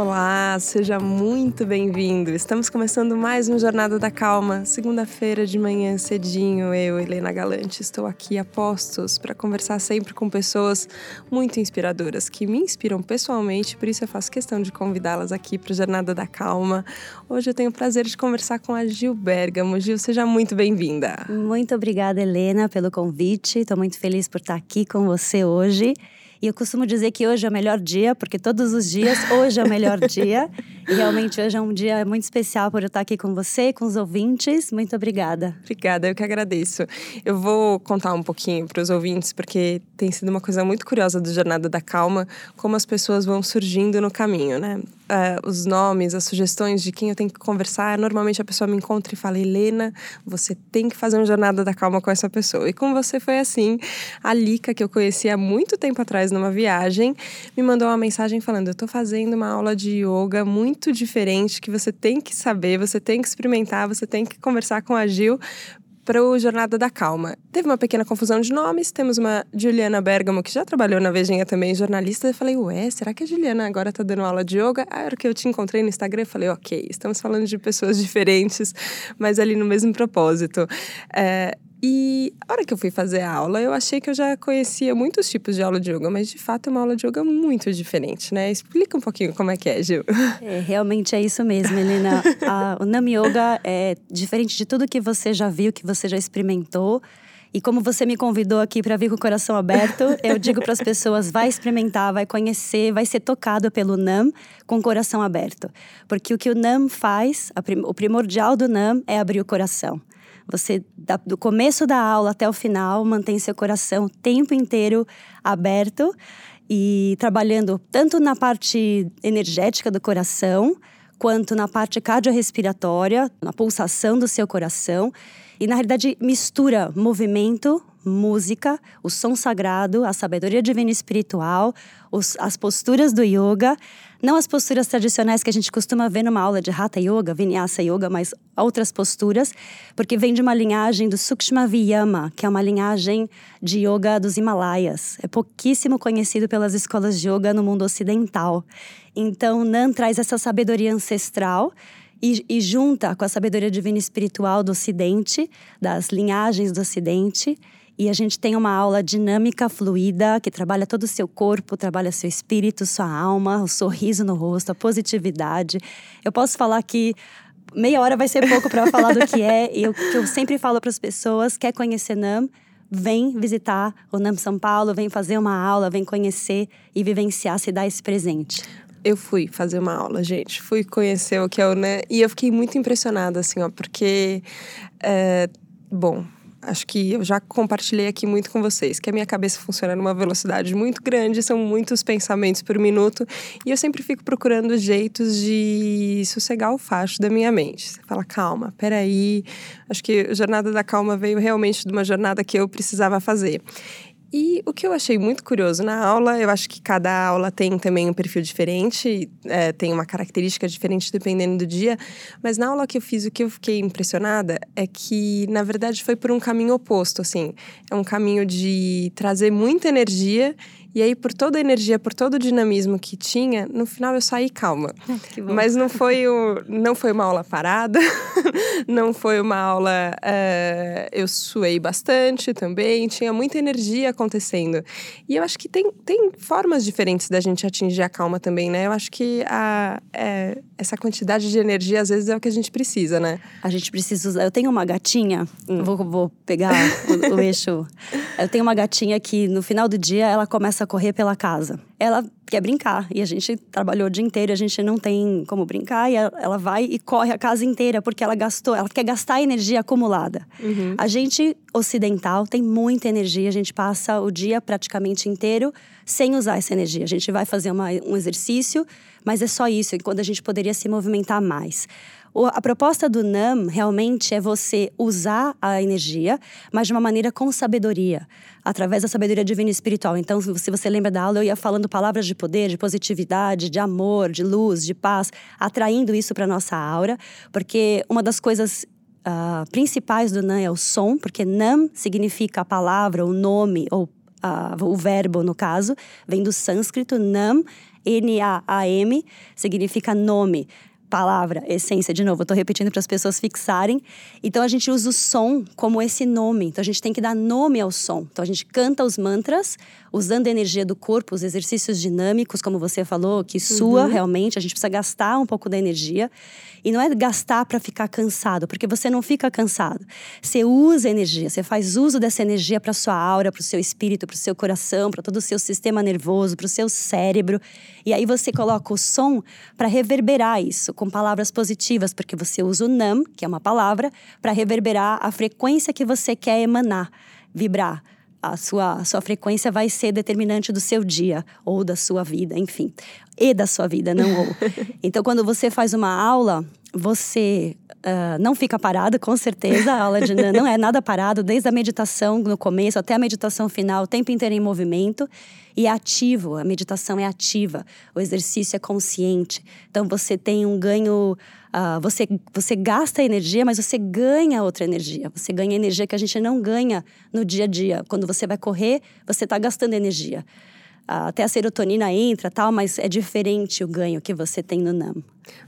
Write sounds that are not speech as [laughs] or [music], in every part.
Olá, seja muito bem-vindo. Estamos começando mais um Jornada da Calma. Segunda-feira de manhã cedinho, eu, Helena Galante, estou aqui a postos para conversar sempre com pessoas muito inspiradoras que me inspiram pessoalmente, por isso eu faço questão de convidá-las aqui para o Jornada da Calma. Hoje eu tenho o prazer de conversar com a Gil Bergamo. Gil, seja muito bem-vinda. Muito obrigada, Helena, pelo convite. Estou muito feliz por estar aqui com você hoje. E eu costumo dizer que hoje é o melhor dia, porque todos os dias, hoje é o melhor dia. [laughs] Realmente hoje é um dia muito especial por eu estar aqui com você, com os ouvintes. Muito obrigada. Obrigada, eu que agradeço. Eu vou contar um pouquinho para os ouvintes, porque tem sido uma coisa muito curiosa do Jornada da Calma, como as pessoas vão surgindo no caminho, né? Uh, os nomes, as sugestões de quem eu tenho que conversar, normalmente a pessoa me encontra e fala: Helena, você tem que fazer uma jornada da calma com essa pessoa. E com você foi assim. A Lica, que eu conheci há muito tempo atrás numa viagem, me mandou uma mensagem falando: Eu tô fazendo uma aula de yoga muito diferente que você tem que saber, você tem que experimentar, você tem que conversar com a Gil para o Jornada da Calma. Teve uma pequena confusão de nomes, temos uma Juliana Bergamo, que já trabalhou na Vejinha também, jornalista. Eu falei, ué, será que a Juliana agora está dando aula de yoga? A hora que eu te encontrei no Instagram, eu falei, ok, estamos falando de pessoas [laughs] diferentes, mas ali no mesmo propósito. É, e a hora que eu fui fazer a aula, eu achei que eu já conhecia muitos tipos de aula de yoga, mas de fato é uma aula de yoga muito diferente, né? Explica um pouquinho como é que é, Gil. [laughs] É, realmente é isso mesmo, Helena. a, o Nam Yoga é diferente de tudo que você já viu, que você já experimentou. E como você me convidou aqui para vir com o coração aberto, eu digo para as pessoas: vai experimentar, vai conhecer, vai ser tocado pelo NAM com o coração aberto. Porque o que o NAM faz, o primordial do NAM é abrir o coração. Você, do começo da aula até o final, mantém seu coração o tempo inteiro aberto e trabalhando tanto na parte energética do coração, quanto na parte cardiorrespiratória, na pulsação do seu coração. E na realidade mistura movimento, música, o som sagrado, a sabedoria divina espiritual, os, as posturas do yoga não as posturas tradicionais que a gente costuma ver numa aula de Hatha Yoga, Vinyasa Yoga, mas outras posturas, porque vem de uma linhagem do Sukshma Viyama, que é uma linhagem de yoga dos Himalaias. É pouquíssimo conhecido pelas escolas de yoga no mundo ocidental. Então, Nan traz essa sabedoria ancestral e, e, junta com a sabedoria divina e espiritual do Ocidente, das linhagens do Ocidente, e a gente tem uma aula dinâmica, fluida, que trabalha todo o seu corpo, trabalha seu espírito, sua alma, o sorriso no rosto, a positividade. Eu posso falar que meia hora vai ser pouco para falar do que é. [laughs] E o que eu sempre falo para as pessoas: quer conhecer NAM? Vem visitar o NAM São Paulo, vem fazer uma aula, vem conhecer e vivenciar, se dar esse presente. Eu fui fazer uma aula, gente. Fui conhecer o que é o NAM e eu fiquei muito impressionada, assim, ó, porque. É, bom, acho que eu já compartilhei aqui muito com vocês, que a minha cabeça funciona numa velocidade muito grande, são muitos pensamentos por minuto, e eu sempre fico procurando jeitos de sossegar o facho da minha mente. Você fala, calma, peraí. Acho que a jornada da calma veio realmente de uma jornada que eu precisava fazer. E o que eu achei muito curioso na aula, eu acho que cada aula tem também um perfil diferente, é, tem uma característica diferente dependendo do dia, mas na aula que eu fiz, o que eu fiquei impressionada é que, na verdade, foi por um caminho oposto, assim. É um caminho de trazer muita energia e aí, por toda a energia, por todo o dinamismo que tinha, no final eu saí calma. [laughs] Mas não foi, o, não foi uma aula parada, [laughs] não foi uma aula. Uh, eu suei bastante também, tinha muita energia acontecendo. E eu acho que tem, tem formas diferentes da gente atingir a calma também, né? Eu acho que a, é, essa quantidade de energia, às vezes, é o que a gente precisa, né? A gente precisa usar. Eu tenho uma gatinha, hum. vou, vou pegar o, o eixo. [laughs] Eu tenho uma gatinha que no final do dia ela começa começa a correr pela casa. Ela quer brincar e a gente trabalhou o dia inteiro, a gente não tem como brincar e ela vai e corre a casa inteira porque ela gastou, ela quer gastar a energia acumulada. Uhum. A gente ocidental tem muita energia, a gente passa o dia praticamente inteiro sem usar essa energia. A gente vai fazer uma, um exercício, mas é só isso, enquanto a gente poderia se movimentar mais. A proposta do NAM realmente é você usar a energia, mas de uma maneira com sabedoria, através da sabedoria divina e espiritual. Então, se você lembra da aula, eu ia falando palavras de poder, de positividade, de amor, de luz, de paz, atraindo isso para nossa aura, porque uma das coisas uh, principais do NAM é o som, porque NAM significa a palavra, o nome ou uh, o verbo no caso, vem do sânscrito, nam N-A-A-M, significa nome palavra, essência, de novo, eu tô repetindo para as pessoas fixarem. Então a gente usa o som como esse nome. Então a gente tem que dar nome ao som. Então a gente canta os mantras usando a energia do corpo, os exercícios dinâmicos, como você falou, que sua uhum. realmente, a gente precisa gastar um pouco da energia. E não é gastar para ficar cansado, porque você não fica cansado. Você usa a energia, você faz uso dessa energia para sua aura, para o seu espírito, para o seu coração, para todo o seu sistema nervoso, para o seu cérebro. E aí você coloca o som para reverberar isso com palavras positivas, porque você usa o nam, que é uma palavra, para reverberar a frequência que você quer emanar, vibrar a sua, a sua frequência vai ser determinante do seu dia ou da sua vida, enfim. E da sua vida, não ou. [laughs] Então, quando você faz uma aula, você uh, não fica parado, com certeza. A aula de não é nada parado, desde a meditação no começo até a meditação final, o tempo inteiro em movimento. E é ativo, a meditação é ativa, o exercício é consciente. Então, você tem um ganho Uh, você, você gasta energia, mas você ganha outra energia. Você ganha energia que a gente não ganha no dia a dia. Quando você vai correr, você está gastando energia. Uh, até a serotonina entra tal, mas é diferente o ganho que você tem no NAM.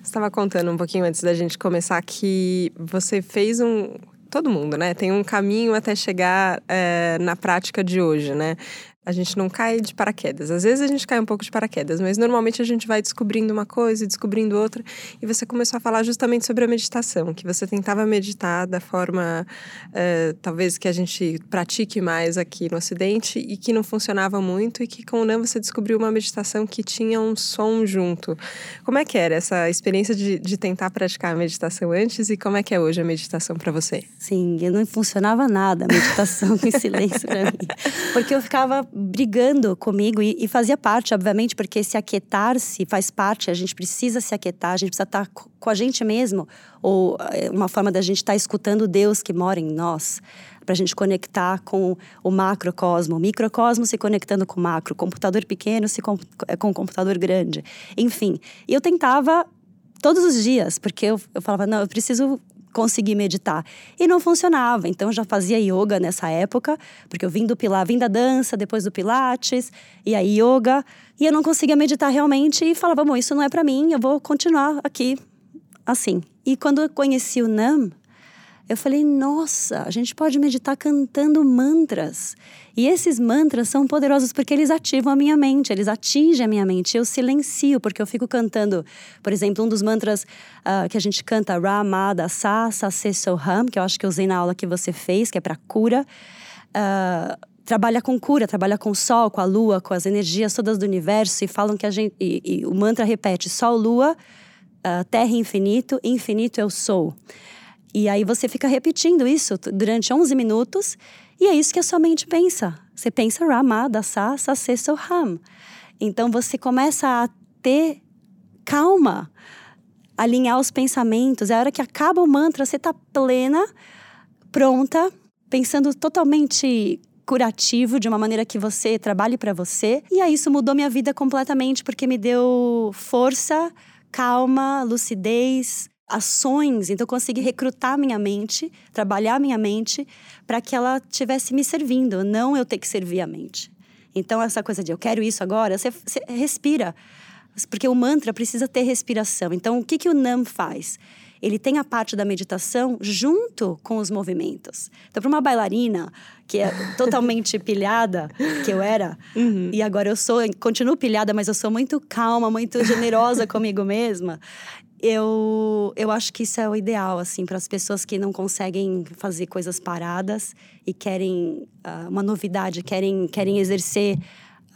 Você estava contando um pouquinho antes da gente começar que você fez um, todo mundo, né? Tem um caminho até chegar é, na prática de hoje, né? A gente não cai de paraquedas. Às vezes a gente cai um pouco de paraquedas, mas normalmente a gente vai descobrindo uma coisa e descobrindo outra. E você começou a falar justamente sobre a meditação, que você tentava meditar da forma, uh, talvez, que a gente pratique mais aqui no Ocidente e que não funcionava muito, e que com o NAM você descobriu uma meditação que tinha um som junto. Como é que era essa experiência de, de tentar praticar a meditação antes e como é que é hoje a meditação para você? Sim, não funcionava nada a meditação em silêncio para mim. [laughs] Porque eu ficava brigando comigo e, e, fazia parte, obviamente, porque se aquietar-se faz parte, a gente precisa se aquietar, a gente precisa estar com a gente mesmo, ou é, uma forma da gente estar escutando Deus que mora em nós, para a gente conectar com o macrocosmo, o microcosmo se conectando com o macro, computador pequeno se com, é, com o computador grande, enfim. E eu tentava todos os dias, porque eu, eu falava, não, eu preciso conseguir meditar. E não funcionava. Então eu já fazia yoga nessa época, porque eu vim do pilar, vim da dança, depois do pilates, e aí yoga, e eu não conseguia meditar realmente e falava, bom, isso não é para mim, eu vou continuar aqui assim. E quando eu conheci o Nam, eu falei, nossa, a gente pode meditar cantando mantras. E esses mantras são poderosos porque eles ativam a minha mente, eles atingem a minha mente. Eu silencio, porque eu fico cantando, por exemplo, um dos mantras uh, que a gente canta, Ramada Sa Sa Se Soham, que eu acho que eu usei na aula que você fez, que é para cura. Uh, trabalha com cura, trabalha com o sol, com a lua, com as energias todas do universo e falam que a gente. E, e o mantra repete: sol, lua, uh, terra infinito, infinito eu sou. E aí você fica repetindo isso durante 11 minutos e é isso que a sua mente pensa. Você pensa Rama, Dasa, Sase, Soham. Então você começa a ter calma, alinhar os pensamentos. É a hora que acaba o mantra, você está plena, pronta, pensando totalmente curativo, de uma maneira que você trabalhe para você. E aí isso mudou minha vida completamente, porque me deu força, calma, lucidez, ações, então eu consegui recrutar minha mente, trabalhar minha mente para que ela tivesse me servindo, não eu ter que servir a mente. Então essa coisa de eu quero isso agora, você, você respira, porque o mantra precisa ter respiração. Então o que que o Nam faz? Ele tem a parte da meditação junto com os movimentos. Então, para uma bailarina que é [laughs] totalmente pilhada, que eu era, uhum. e agora eu sou, continuo pilhada, mas eu sou muito calma, muito generosa [laughs] comigo mesma eu, eu acho que isso é o ideal, assim, para as pessoas que não conseguem fazer coisas paradas e querem uh, uma novidade, querem, querem exercer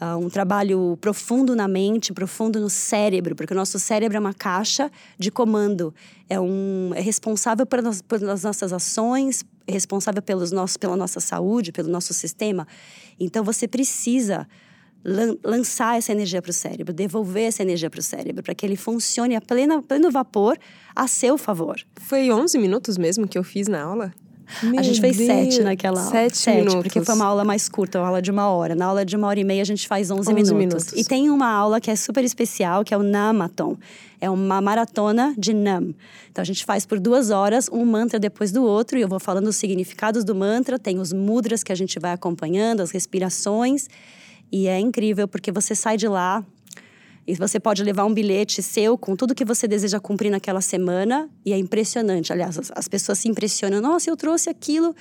uh, um trabalho profundo na mente, profundo no cérebro, porque o nosso cérebro é uma caixa de comando, é, um, é responsável pelas, pelas nossas ações, é responsável pelos nossos, pela nossa saúde, pelo nosso sistema. Então você precisa lançar essa energia para o cérebro, devolver essa energia para o cérebro, para que ele funcione a plena, pleno vapor a seu favor. Foi 11 minutos mesmo que eu fiz na aula? Meu a gente fez Deus. sete naquela aula. Sete, sete minutos. Porque foi uma aula mais curta, uma aula de uma hora. Na aula de uma hora e meia, a gente faz 11, 11 minutos. minutos. E tem uma aula que é super especial, que é o Namaton. É uma maratona de Nam. Então, a gente faz por duas horas, um mantra depois do outro. E eu vou falando os significados do mantra. Tem os mudras que a gente vai acompanhando, as respirações. E é incrível porque você sai de lá E você pode levar um bilhete seu com tudo que você deseja cumprir naquela semana. E é impressionante. Aliás, as, as pessoas se impressionam. Nossa, eu trouxe aquilo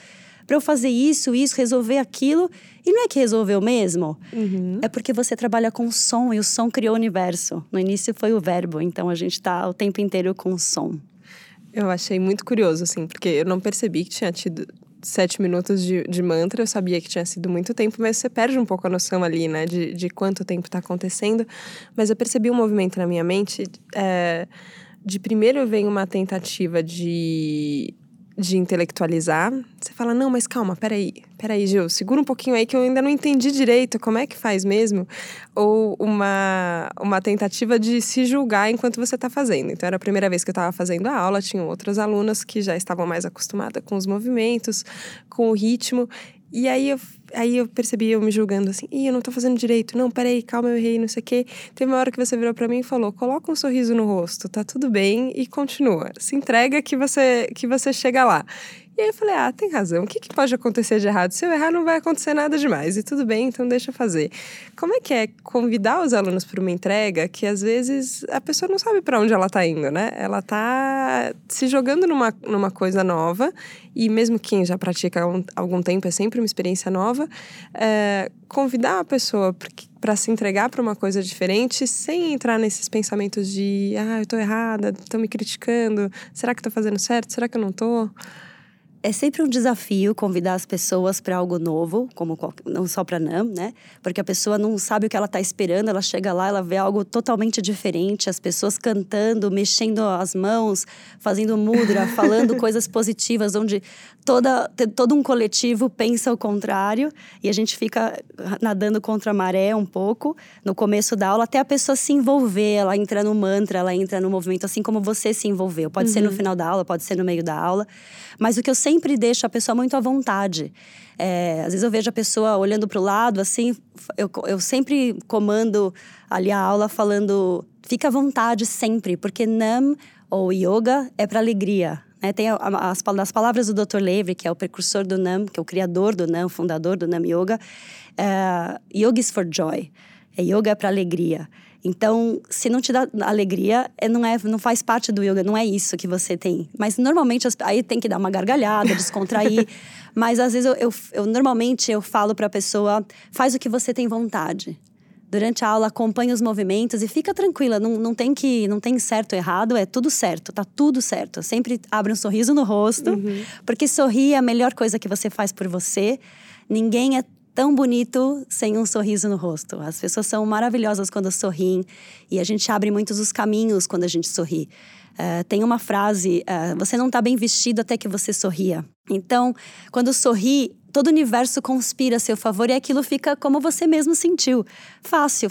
para eu fazer isso, isso, resolver aquilo. E não é que resolveu mesmo. Uhum. É porque você trabalha com som e o som criou o universo. No início foi o verbo, então a gente está o tempo inteiro com o som. Eu achei muito curioso, assim, porque eu não percebi que tinha tido sete minutos de, de mantra, eu sabia que tinha sido muito tempo, mas você perde um pouco a noção ali, né, de, de quanto tempo está acontecendo. Mas eu percebi um movimento na minha mente. É, de primeiro vem uma tentativa de de intelectualizar, você fala: não, mas calma, peraí, peraí, Gil, segura um pouquinho aí que eu ainda não entendi direito como é que faz mesmo. Ou uma, uma tentativa de se julgar enquanto você está fazendo. Então, era a primeira vez que eu estava fazendo a aula, tinham outras alunas que já estavam mais acostumadas com os movimentos, com o ritmo. E aí eu, aí eu percebi eu me julgando assim, Ih, eu não tô fazendo direito, não, peraí, calma, eu errei, não sei o quê. Teve uma hora que você virou para mim e falou: coloca um sorriso no rosto, tá tudo bem e continua. Se entrega que você, que você chega lá. E aí eu falei, ah, tem razão. O que, que pode acontecer de errado? Se eu errar, não vai acontecer nada demais. E tudo bem, então deixa eu fazer. Como é que é convidar os alunos para uma entrega que às vezes a pessoa não sabe para onde ela está indo, né? Ela está se jogando numa, numa coisa nova e mesmo quem já pratica há um, algum tempo é sempre uma experiência nova. É, convidar a pessoa para se entregar para uma coisa diferente sem entrar nesses pensamentos de ah, eu estou errada, estão me criticando, será que estou fazendo certo, será que eu não estou? É sempre um desafio convidar as pessoas para algo novo, como não só para NAM, né? Porque a pessoa não sabe o que ela está esperando, ela chega lá, ela vê algo totalmente diferente, as pessoas cantando, mexendo as mãos, fazendo mudra, [laughs] falando coisas positivas, onde toda, todo um coletivo pensa o contrário e a gente fica nadando contra a maré um pouco no começo da aula, até a pessoa se envolver, ela entra no mantra, ela entra no movimento, assim como você se envolveu. Pode uhum. ser no uhum. final da aula, pode ser no meio da aula. Mas o que eu sempre deixo a pessoa muito à vontade. É, às vezes eu vejo a pessoa olhando para o lado, assim, eu, eu sempre comando ali a aula falando, fica à vontade sempre, porque Nam ou yoga é para alegria. Né? Tem as, as palavras do Dr. Levy, que é o precursor do Nam, que é o criador do Nam, fundador do Nam Yoga. É, yoga is for joy. É yoga para alegria. Então, se não te dá alegria, é, não, é, não faz parte do yoga, não é isso que você tem. Mas normalmente, aí tem que dar uma gargalhada, descontrair. [laughs] Mas às vezes eu, eu, eu normalmente eu falo para a pessoa, faz o que você tem vontade. Durante a aula, acompanha os movimentos e fica tranquila, não, não tem que não tem certo ou errado, é tudo certo, tá tudo certo. Sempre abre um sorriso no rosto, uhum. porque sorrir é a melhor coisa que você faz por você. Ninguém é tão bonito sem um sorriso no rosto. As pessoas são maravilhosas quando sorriem e a gente abre muitos os caminhos quando a gente sorri. Uh, tem uma frase: uh, você não está bem vestido até que você sorria. Então, quando sorri, todo o universo conspira a seu favor e aquilo fica como você mesmo sentiu. Fácil.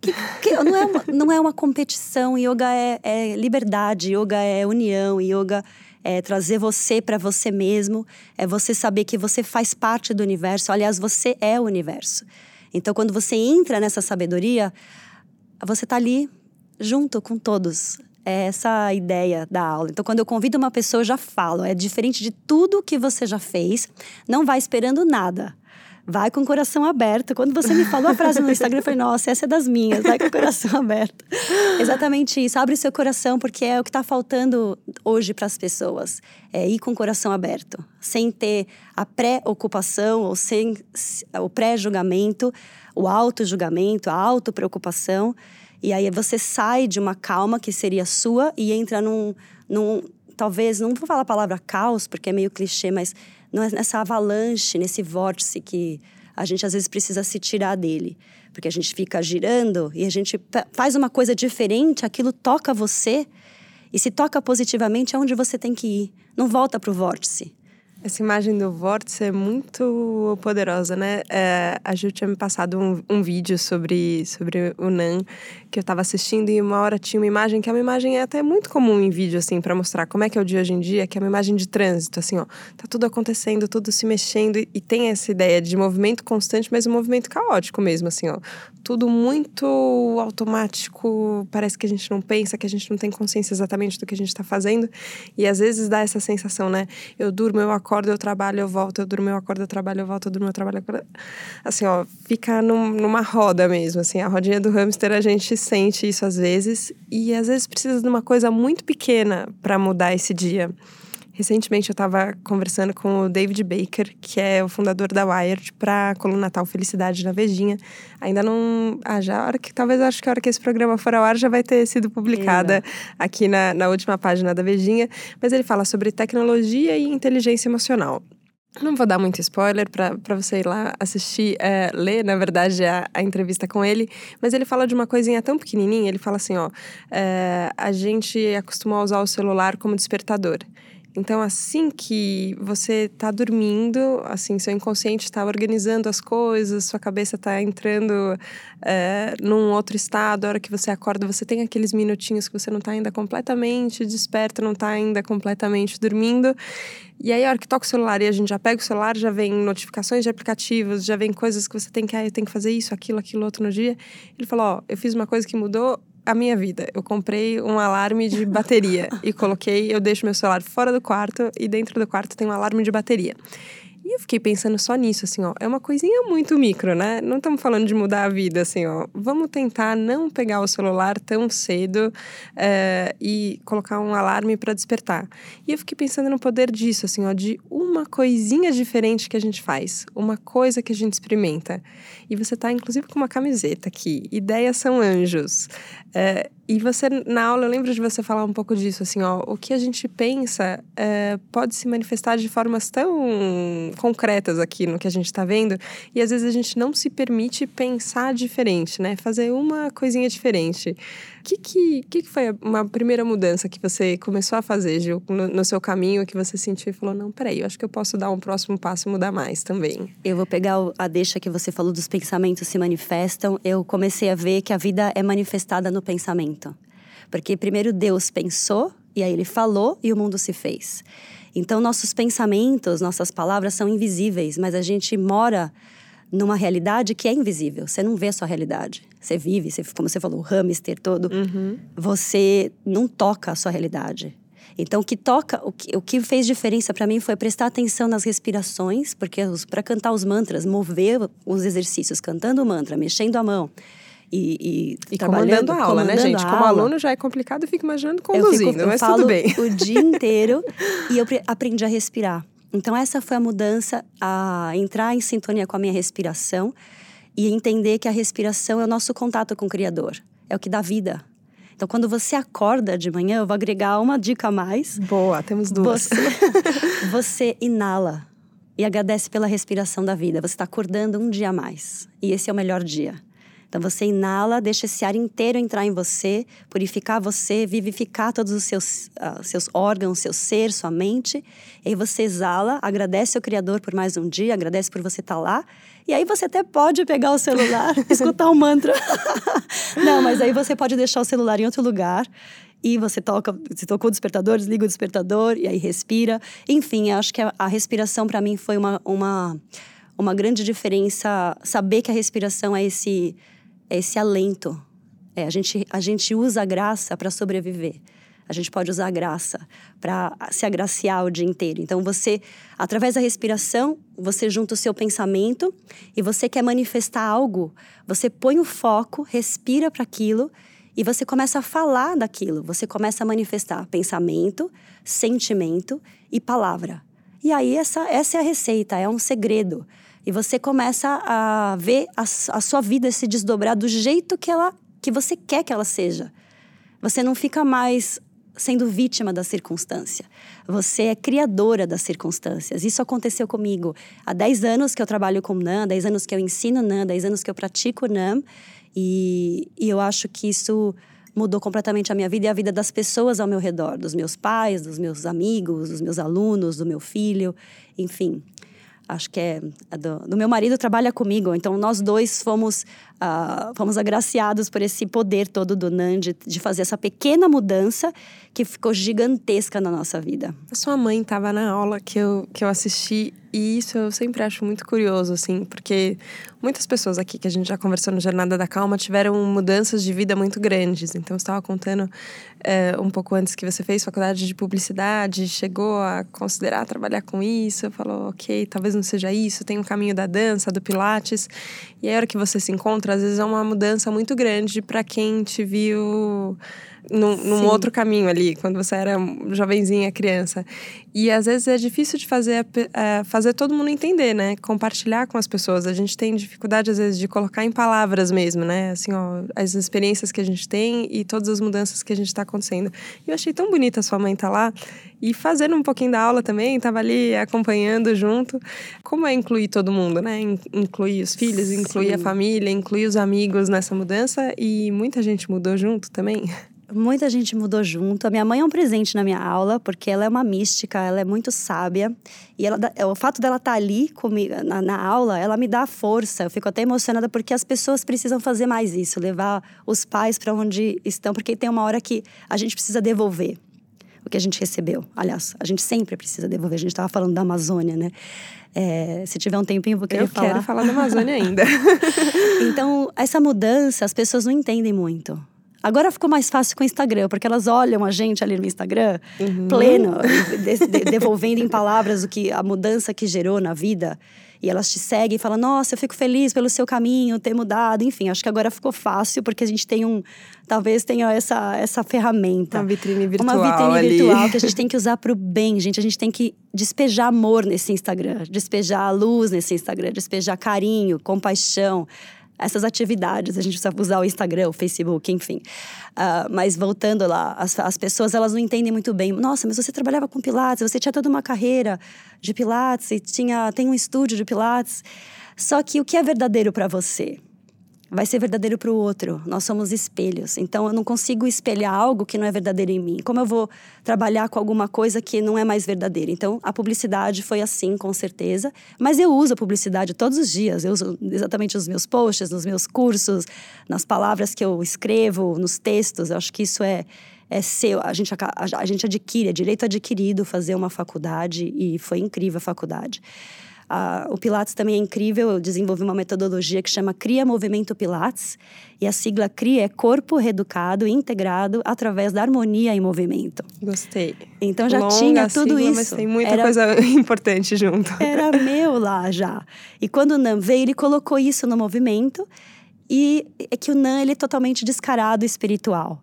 Que, que, não, é uma, não é uma competição. Yoga é, é liberdade, yoga é união, yoga é trazer você para você mesmo, é você saber que você faz parte do universo. Aliás, você é o universo. Então, quando você entra nessa sabedoria, você está ali junto com todos. É essa a ideia da aula. Então, quando eu convido uma pessoa, eu já falo. É diferente de tudo que você já fez. Não vai esperando nada vai com o coração aberto. Quando você me falou a frase no [laughs] Instagram, eu falei, nossa, essa é das minhas, vai com o coração aberto. Exatamente isso, abre o seu coração, porque é o que está faltando hoje para as pessoas. É ir com o coração aberto, sem ter a pré-ocupação ou sem o pré-julgamento, o auto-julgamento, a auto-preocupação. E aí você sai de uma calma que seria sua e entra num, num talvez, não vou falar a palavra caos, porque é meio clichê, mas nessa avalanche, nesse vórtice que a gente às vezes precisa se tirar dele. Porque a gente fica girando e a gente faz uma coisa diferente, aquilo toca você. E se toca positivamente, é onde você tem que ir. Não volta para o vórtice. Essa imagem do vórtice é muito poderosa, né? É, a Ju tinha me passado um, um, vídeo sobre, sobre o Nan que eu estava assistindo e uma hora tinha uma imagem que é uma imagem até muito comum em vídeo, assim, para mostrar como é que é o dia hoje em dia, que é uma imagem de trânsito, assim, ó. Tá tudo acontecendo, tudo se mexendo e, e tem essa ideia de movimento constante, mas um movimento caótico mesmo, assim, ó. Tudo muito automático, parece que a gente não pensa, que a gente não tem consciência exatamente do que a gente está fazendo. E às vezes dá essa sensação, né? Eu durmo, eu acordo eu trabalho, eu volto, eu durmo, eu acordo, eu trabalho, eu volto, eu durmo, eu trabalho, eu. Assim, ó, fica num, numa roda mesmo, assim, a rodinha do hamster, a gente sente isso às vezes, e às vezes precisa de uma coisa muito pequena para mudar esse dia. Recentemente eu estava conversando com o David Baker, que é o fundador da Wired, para a coluna Tal Felicidade na Vejinha. Ainda não. Ah, já a hora que. Talvez acho que a hora que esse programa for ao ar já vai ter sido publicada aqui na, na última página da Vejinha. Mas ele fala sobre tecnologia e inteligência emocional. Não vou dar muito spoiler para você ir lá assistir, é, ler, na verdade, a, a, entrevista com ele, mas ele fala de uma coisinha tão pequenininha. Ele fala assim: ó, é, a gente acostumou a usar o celular como despertador. Então, assim que você está dormindo, assim, seu inconsciente está organizando as coisas, sua cabeça está entrando é, num outro estado, a hora que você acorda, você tem aqueles minutinhos que você não está ainda completamente desperto, não está ainda completamente dormindo. E aí, a hora que toca o celular e a gente já pega o celular, já vem notificações de aplicativos, já vem coisas que você tem que, ah, eu tenho que fazer isso, aquilo, aquilo outro no dia. Ele falou: Ó, eu fiz uma coisa que mudou a minha vida. Eu comprei um alarme de bateria [laughs] e coloquei, eu deixo meu celular fora do quarto e dentro do quarto tem um alarme de bateria. E eu fiquei pensando só nisso, assim, ó. É uma coisinha muito micro, né? Não estamos falando de mudar a vida, assim, ó. Vamos tentar não pegar o celular tão cedo é, e colocar um alarme para despertar. E eu fiquei pensando no poder disso, assim, ó, de uma coisinha diferente que a gente faz, uma coisa que a gente experimenta. E você tá, inclusive, com uma camiseta aqui. Ideias são anjos. É, e você, na aula, eu lembro de você falar um pouco disso, assim, ó, o que a gente pensa é, pode se manifestar de formas tão concretas aqui no que a gente está vendo, e às vezes a gente não se permite pensar diferente, né? Fazer uma coisinha diferente. O que, que, que foi uma primeira mudança que você começou a fazer, Gil, no, no, seu caminho, que você sentiu e falou: não, peraí, eu acho que eu posso dar um próximo passo e mudar mais também? Eu vou pegar a deixa que você falou dos pensamentos se manifestam. Eu comecei a ver que a vida é manifestada no pensamento. Porque primeiro Deus pensou, e aí ele falou e o mundo se fez. Então, nossos pensamentos, nossas palavras são invisíveis, mas a gente mora numa realidade que é invisível. Você não vê a sua realidade. Você vive, você, como você falou, o hamster todo. Uhum. Você não toca a sua realidade. Então, o que toca, o que, o que fez diferença para mim foi prestar atenção nas respirações, porque para cantar os mantras, mover os exercícios, cantando o mantra, mexendo a mão, e, e, e comandando a aula, né, comandando né, gente? Como aluno já é complicado, eu fico imaginando conduzindo, eu fico, eu mas tudo bem. O dia [laughs] inteiro e eu aprendi a respirar. Então, essa foi a mudança, a entrar em sintonia com a minha respiração e entender que a respiração é o nosso contato com o Criador, é o que dá vida. Então, quando você acorda de manhã, eu vou agregar uma dica a mais. Boa, temos duas. Você, [laughs] você inala e agradece pela respiração da vida. Você está acordando um dia a mais. E esse é o melhor dia. Então você inala, deixa esse ar inteiro entrar em você, purificar você, vivificar todos os seus, uh, seus órgãos, seu ser, sua mente. E aí você exala, agradece ao Criador por mais um dia, agradece por você estar tá lá. E aí você até pode pegar o celular, [laughs] escutar um mantra. [laughs] Não, mas aí você pode deixar o celular em outro lugar e você toca, se tocou o despertador, desliga o despertador e aí respira. Enfim, acho que a, a respiração para mim foi uma, uma, uma grande diferença. Saber que a respiração é esse é esse alento. É, a, gente, a gente usa a graça para sobreviver. A gente pode usar a graça para se agraciar o dia inteiro. Então, você, através da respiração, você junta o seu pensamento e você quer manifestar algo, você põe o foco, respira para aquilo e você começa a falar daquilo. Você começa a manifestar pensamento, sentimento e palavra. E aí, essa, essa é a receita, é um segredo. E você começa a ver a, a sua vida se desdobrar do jeito que ela que você quer que ela seja. Você não fica mais sendo vítima da circunstância. Você é criadora das circunstâncias. Isso aconteceu comigo. Há 10 anos que eu trabalho com NAM, 10 anos que eu ensino NAM, 10 anos que eu pratico NAM. E, e eu acho que isso mudou completamente a minha vida e a vida das pessoas ao meu redor, dos meus pais, dos meus amigos, dos meus alunos, do meu filho, enfim acho que é do, do, meu marido trabalha comigo, então nós dois fomos, uh, fomos agraciados por esse poder todo do Nand de, fazer essa pequena mudança que ficou gigantesca na nossa vida. A sua mãe estava na aula que eu, que eu assisti E isso eu sempre acho muito curioso, assim, porque muitas pessoas aqui que a gente já conversou no Jornada da Calma tiveram mudanças de vida muito grandes. Então, você estava contando é, um pouco antes que você fez faculdade de publicidade, chegou a considerar trabalhar com isso, falou, ok, talvez não seja isso, tem um caminho da dança, do Pilates. E aí, a hora que você se encontra, às vezes é uma mudança muito grande para quem te viu num, num outro caminho ali, quando você era jovenzinha, criança. E às vezes é difícil de fazer, é, fazer todo mundo entender, né? Compartilhar com as pessoas. A gente tem dificuldade, às vezes, de colocar em palavras mesmo, né? Assim, ó, as experiências que a gente tem e todas as mudanças que a gente está acontecendo. E eu achei tão bonita a sua mãe estar tá lá e fazendo um pouquinho da aula também, estava ali acompanhando junto. Como é incluir todo mundo, né? Incluir os filhos, incluir Sim. a família, incluir os amigos nessa mudança e muita gente mudou junto também. Muita gente mudou junto. A minha mãe é um presente na minha aula, porque ela é uma mística, ela é muito sábia. E ela, o fato dela estar tá ali comigo na, na aula, ela me dá força. Eu fico até emocionada porque as pessoas precisam fazer mais isso, levar os pais para onde estão, porque tem uma hora que a gente precisa devolver o que a gente recebeu. Aliás, a gente sempre precisa devolver. A gente estava falando da Amazônia, né? É, se tiver um tempinho, eu vou querer eu falar. Eu quero falar da Amazônia ainda. [laughs] então, essa mudança, as pessoas não entendem muito. Agora ficou mais fácil com o Instagram, porque elas olham a gente ali no Instagram, uhum. pleno, de, de, devolvendo em palavras o que a mudança que gerou na vida. E elas te seguem e falam: Nossa, eu fico feliz pelo seu caminho ter mudado. Enfim, acho que agora ficou fácil, porque a gente tem um. Talvez tenha essa, essa ferramenta. Uma vitrine virtual. Uma vitrine ali. virtual que a gente tem que usar para o bem, gente. A gente tem que despejar amor nesse Instagram, despejar luz nesse Instagram, despejar carinho, compaixão essas atividades. A gente precisa usar o Instagram, o Facebook, enfim. Uh, mas voltando lá, as, as pessoas elas não entendem muito bem. Nossa, mas você trabalhava com Pilates, você tinha toda uma carreira de Pilates, e tinha, tem um estúdio de Pilates. Só que o que é verdadeiro para você? Vai ser verdadeiro para o outro. Nós somos espelhos. Então eu não consigo espelhar algo que não é verdadeiro em mim. Como eu vou trabalhar com alguma coisa que não é mais verdadeira? Então a publicidade foi assim, com certeza. Mas eu uso a publicidade todos os dias. Eu uso exatamente nos meus posts, nos meus cursos, nas palavras que eu escrevo, nos textos. Eu acho que isso é é seu, a gente, a, a gente adquire, é direito adquirido fazer uma faculdade e foi incrível a faculdade o Pilates também é incrível, eu desenvolvi uma metodologia que chama Cria Movimento Pilates. E a sigla CRIA é Corpo Reeducado Integrado através da Harmonia em Movimento. Gostei. Então já Longa tinha tudo sigla, isso. Mas tem muita era, coisa [laughs] importante junto. Era meu lá já. E quando o Nam veio, ele colocou isso no movimento. E é que o Nam ele é totalmente descarado espiritual.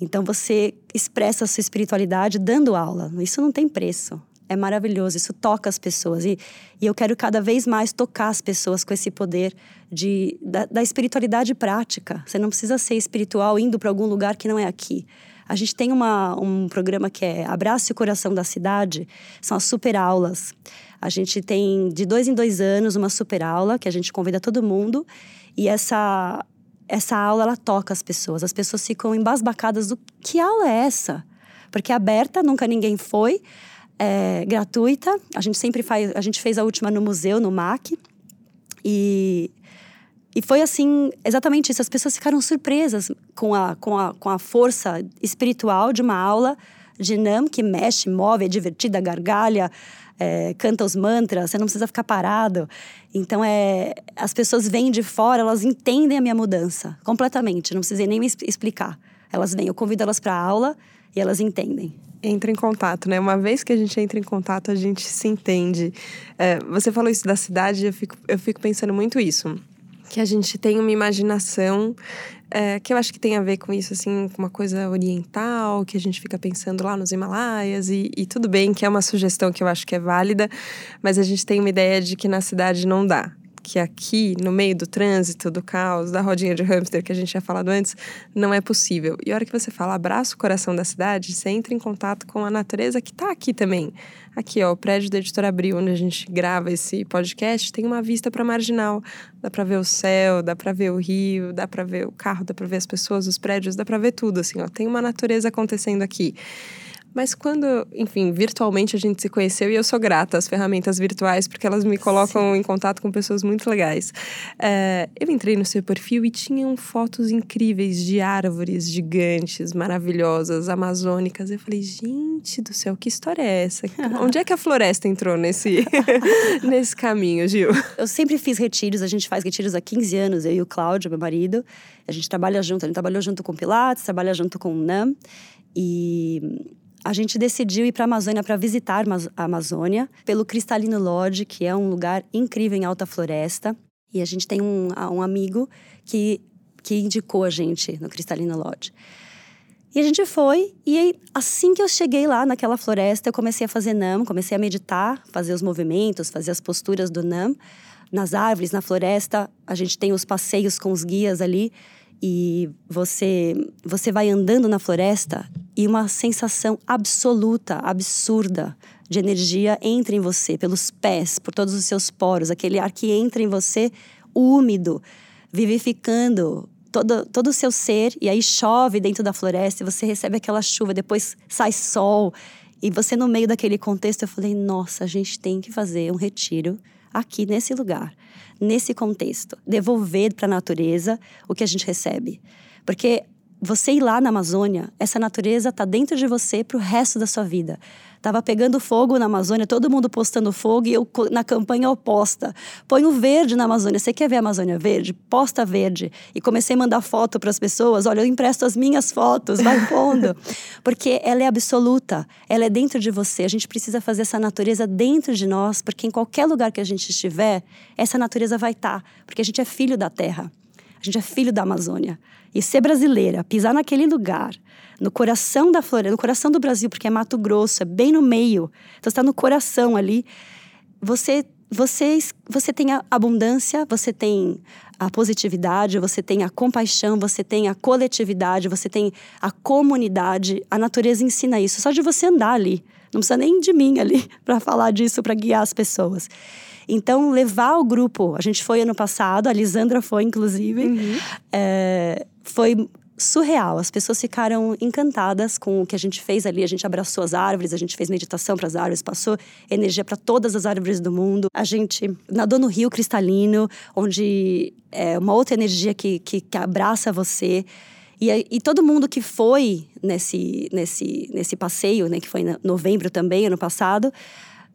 Então você expressa a sua espiritualidade dando aula. Isso não tem preço é maravilhoso, isso toca as pessoas. E, e eu quero cada vez mais tocar as pessoas com esse poder de, da, da espiritualidade prática. Você não precisa ser espiritual indo para algum lugar que não é aqui. A gente tem uma, um programa que é Abraço o Coração da Cidade, são as super aulas. A gente tem de dois em dois anos uma super aula que a gente convida todo mundo e essa essa aula ela toca as pessoas. As pessoas ficam embasbacadas do que aula é essa? Porque é aberta, nunca ninguém foi é gratuita. A gente sempre faz. A gente fez a última no museu, no MAC. E, e foi assim, exatamente isso. As pessoas ficaram surpresas com a, com a, com a força espiritual de uma aula de Nam que mexe, move, é divertida, gargalha. É, canta os mantras, você não precisa ficar parado. Então, é, as pessoas vêm de fora, elas entendem a minha mudança completamente, não precisei nem me explicar. Elas vêm, eu convido elas para aula e elas entendem entra em contato, né? Uma vez que a gente entra em contato, a gente se entende. É, você falou isso da cidade, eu fico, eu fico pensando muito isso. Que a gente tem uma imaginação é, que eu acho que tem a ver com isso, assim, com uma coisa oriental, que a gente fica pensando lá nos Himalaias, e, e tudo bem que é uma sugestão que eu acho que é válida, mas a gente tem uma ideia de que na cidade não dá que aqui, no meio do trânsito, do caos, da rodinha de hamster que a gente tinha falado antes, não é possível. E a hora que você fala abraça o coração da cidade, você entra em contato com a natureza que está aqui também. Aqui, ó, o prédio da Editora Abril, onde a gente grava esse podcast, tem uma vista para marginal. Dá para ver o céu, dá para ver o rio, dá para ver o carro, dá para ver as pessoas, os prédios, dá para ver tudo, assim, ó. Tem uma natureza acontecendo aqui. Mas quando, enfim, virtualmente a gente se conheceu e eu sou grata às ferramentas virtuais porque elas me colocam Sim. em contato com pessoas muito legais. É, eu entrei no seu perfil e tinham fotos incríveis de árvores gigantes, maravilhosas, amazônicas. Eu falei, gente do céu, que história é essa? [laughs] Onde é que a floresta entrou nesse, [laughs] nesse caminho, Gil? Eu sempre fiz retiros, a gente faz retiros há 15 anos, eu e o Cláudio, meu marido. A gente trabalha junto, a gente trabalhou junto com Pilates, trabalha junto com o NAM. E a gente decidiu ir para a Amazônia para visitar a Amazônia pelo Cristalino Lodge, que é um lugar incrível em alta floresta. E a gente tem um, um amigo que, que indicou a gente no Cristalino Lodge. E a gente foi, e aí, assim que eu cheguei lá naquela floresta, eu comecei a fazer NAM, comecei a meditar, fazer os movimentos, fazer as posturas do NAM. Nas árvores, na floresta, a gente tem os passeios com os guias ali e você você vai andando na floresta e uma sensação absoluta, absurda de energia entra em você pelos pés, por todos os seus poros, aquele ar que entra em você úmido, vivificando todo, todo o seu ser, e aí chove dentro da floresta, e você recebe aquela chuva, depois sai sol, e você no meio daquele contexto, eu falei, nossa, a gente tem que fazer um retiro aqui nesse lugar nesse contexto, devolver para a natureza o que a gente recebe. Porque você ir lá na Amazônia, essa natureza está dentro de você para o resto da sua vida. Tava pegando fogo na Amazônia, todo mundo postando fogo e eu na campanha oposta. Põe o verde na Amazônia. Você quer ver a Amazônia verde? Posta verde. E comecei a mandar foto para as pessoas. Olha, eu empresto as minhas fotos, vai pondo. [laughs] porque ela é absoluta, ela é dentro de você. A gente precisa fazer essa natureza dentro de nós, porque em qualquer lugar que a gente estiver, essa natureza vai estar. Tá, porque a gente é filho da terra. A gente é filho da Amazônia. E ser brasileira, pisar naquele lugar, no coração da floresta, no coração do Brasil, porque é Mato Grosso, é bem no meio. Então está no coração ali. Você você, você tem a abundância, você tem a positividade, você tem a compaixão, você tem a coletividade, você tem a comunidade. A natureza ensina isso. Só de você andar ali. Não precisa nem de mim ali [laughs] para falar disso, para guiar as pessoas. Então, levar o grupo. A gente foi ano passado, a Lisandra foi, inclusive. Uhum. É, foi surreal. As pessoas ficaram encantadas com o que a gente fez ali. A gente abraçou as árvores, a gente fez meditação para as árvores, passou energia para todas as árvores do mundo. A gente nadou no rio cristalino, onde é uma outra energia que, que, que abraça você. E, e, todo mundo que foi nesse, nesse, nesse passeio, né, que foi em novembro também, ano passado,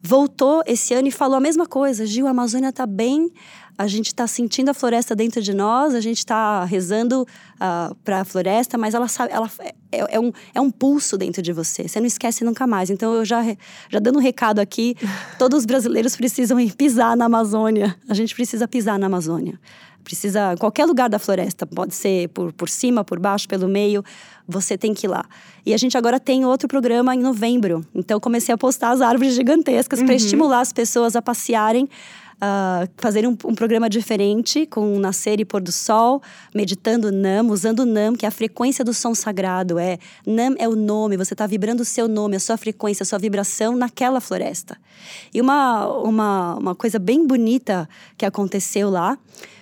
voltou esse ano e falou a mesma coisa. Gil, a Amazônia está bem, a gente está sentindo a floresta dentro de nós, a gente está rezando uh, ah, para a floresta, mas ela sabe, ela é, é, um, é um pulso dentro de você. Você não esquece nunca mais. Então eu já já dando um recado aqui, [laughs] todos os brasileiros precisam ir pisar na Amazônia. A gente precisa pisar na Amazônia. Precisa qualquer lugar da floresta, pode ser por, por cima, por baixo, pelo meio, você tem que ir lá. E a gente agora tem outro programa em novembro. Então comecei a postar as árvores gigantescas uhum. para estimular as pessoas a passearem uh, fazer um, um, programa diferente com nascer e pôr do sol, meditando Nam, usando Nam, que é a frequência do som sagrado. É Nam é o nome, você está vibrando o seu nome, a sua frequência, a sua vibração naquela floresta. E uma, uma, uma coisa bem bonita que aconteceu lá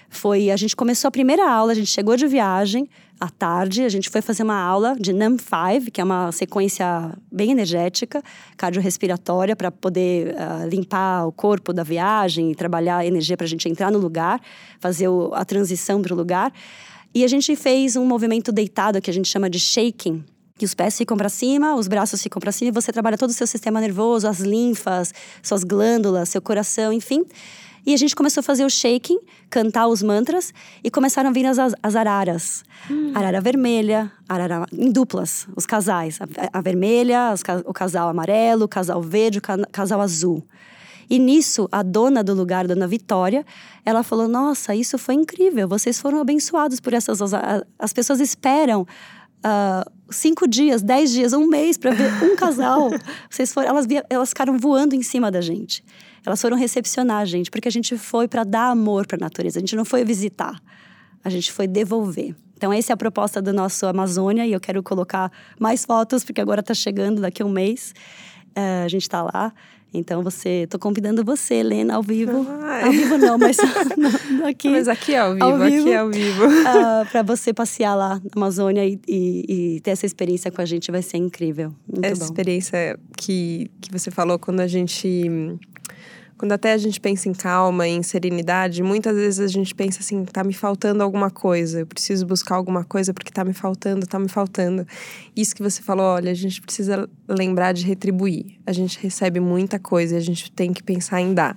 foi a gente começou a primeira aula, a gente chegou de viagem à tarde, a gente foi fazer uma aula de NAM5, que é uma sequência bem energética, cardiorrespiratória, para poder uh, limpar o corpo da viagem e trabalhar a energia para a gente entrar no lugar, fazer o, a transição para o lugar. E a gente fez um movimento deitado que a gente chama de shaking, que os pés ficam para cima, os braços ficam para cima e você trabalha todo o seu sistema nervoso, as linfas, suas glândulas, seu coração, enfim. E a gente começou a fazer o shaking, cantar os mantras e começaram a vir as, as araras. Hum. Arara vermelha, arara em duplas, os casais. A, a vermelha, os, o casal amarelo, o casal verde, o casal azul. E nisso, a dona do lugar, dona Vitória, ela falou: Nossa, isso foi incrível, vocês foram abençoados por essas. As pessoas esperam. Uh, cinco dias, dez dias, um mês para ver um casal. [laughs] Vocês foram, elas, elas ficaram voando em cima da gente. Elas foram recepcionar a gente, porque a gente foi para dar amor para a natureza. A gente não foi visitar, a gente foi devolver. Então, essa é a proposta do nosso Amazônia e eu quero colocar mais fotos, porque agora está chegando daqui a um mês. Uh, a gente está lá Então você, tô convidando você, Helena, ao vivo. Ai. Ao vivo não, mas [laughs] aqui. Mas aqui é ao vivo, ao vivo aqui é ao vivo. Uh, ah, para você passear lá na Amazônia e, e, e, ter essa experiência com a gente vai ser incrível. Muito essa bom. experiência que, que você falou quando a gente quando até a gente pensa em calma, em serenidade, muitas vezes a gente pensa assim, tá me faltando alguma coisa, eu preciso buscar alguma coisa porque tá me faltando, tá me faltando. Isso que você falou, olha, a gente precisa lembrar de retribuir. A gente recebe muita coisa e a gente tem que pensar em dar.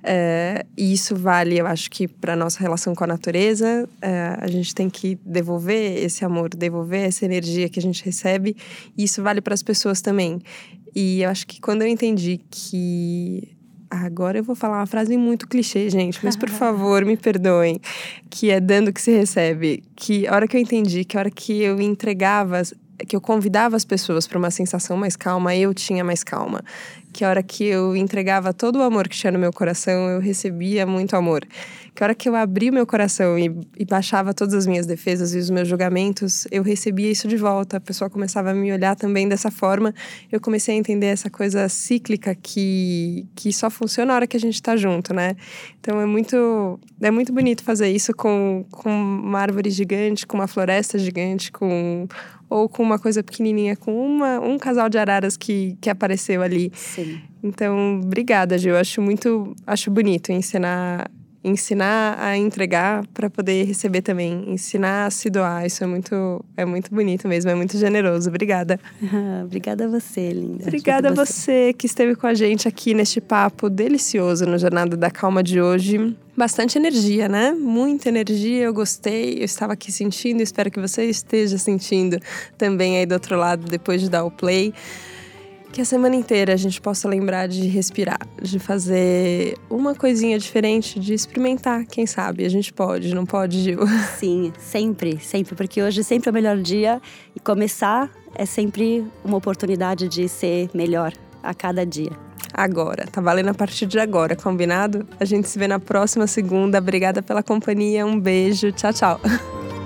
É, e isso vale, eu acho que para nossa relação com a natureza, é, a gente tem que devolver esse amor, devolver essa energia que a gente recebe. E isso vale para as pessoas também. E eu acho que quando eu entendi que Agora eu vou falar uma frase muito clichê, gente, mas por [laughs] favor, me perdoem. Que é dando que se recebe. Que a hora que eu entendi, que a hora que eu entregava, que eu convidava as pessoas para uma sensação mais calma, eu tinha mais calma. Que a hora que eu entregava todo o amor que tinha no meu coração, eu recebia muito amor que a hora que eu abri meu coração e, e, baixava todas as minhas defesas e os meus julgamentos, eu recebia isso de volta. A pessoa começava a me olhar também dessa forma. Eu comecei a entender essa coisa cíclica que, que só funciona na hora que a gente está junto, né? Então é muito, é muito bonito fazer isso com, com uma árvore gigante, com uma floresta gigante, com ou com uma coisa pequenininha, com uma, um casal de araras que, que apareceu ali. Sim. Então, obrigada, Gil. Acho muito, acho bonito ensinar ensinar a entregar para poder receber também, ensinar a se doar. Isso é muito, é muito bonito mesmo, é muito generoso. Obrigada. [laughs] obrigada a você, linda. Obrigada a você. você que esteve com a gente aqui neste papo delicioso no Jornada da Calma de hoje. Bastante energia, né? Muita energia, eu gostei, eu estava aqui sentindo, espero que você esteja sentindo também aí do outro lado depois de dar o play. Que a semana inteira a gente possa lembrar de respirar, de fazer uma coisinha diferente, de experimentar, quem sabe? A gente pode, não pode, Gil? [laughs] Sim, sempre, sempre, porque hoje sempre é o melhor dia e começar é sempre uma oportunidade de ser melhor a cada dia. Agora, tá valendo a partir de agora, combinado? A gente se vê na próxima segunda. Obrigada pela companhia, um beijo, tchau, tchau. [laughs]